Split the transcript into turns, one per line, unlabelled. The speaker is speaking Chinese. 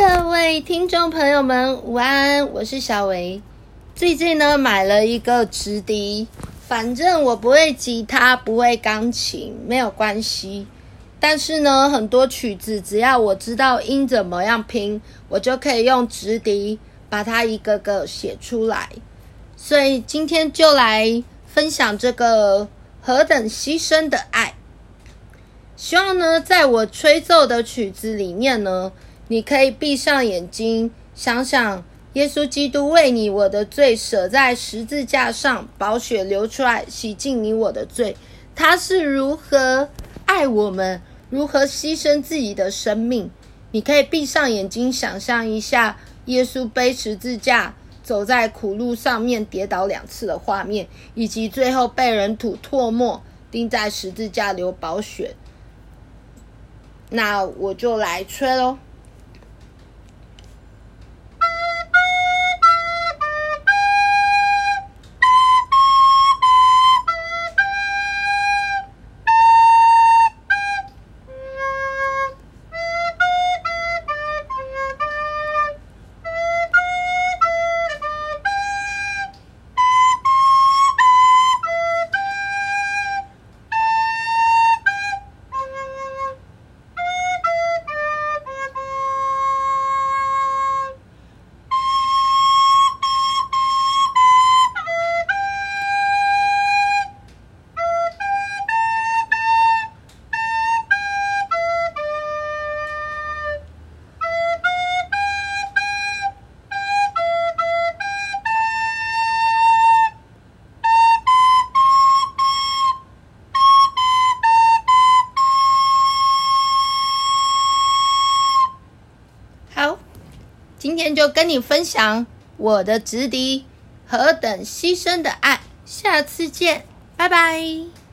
各位听众朋友们，午安！我是小维。最近呢，买了一个直笛，反正我不会吉他，不会钢琴，没有关系。但是呢，很多曲子只要我知道音怎么样拼，我就可以用直笛把它一个个写出来。所以今天就来分享这个何等牺牲的爱。希望呢，在我吹奏的曲子里面呢，你可以闭上眼睛，想想耶稣基督为你我的罪舍在十字架上，宝血流出来，洗净你我的罪。他是如何爱我们，如何牺牲自己的生命。你可以闭上眼睛，想象一下耶稣背十字架。走在苦路上面跌倒两次的画面，以及最后被人吐唾沫钉在十字架流宝血，那我就来吹喽。今天就跟你分享我的直敌何等牺牲的爱，下次见，拜拜。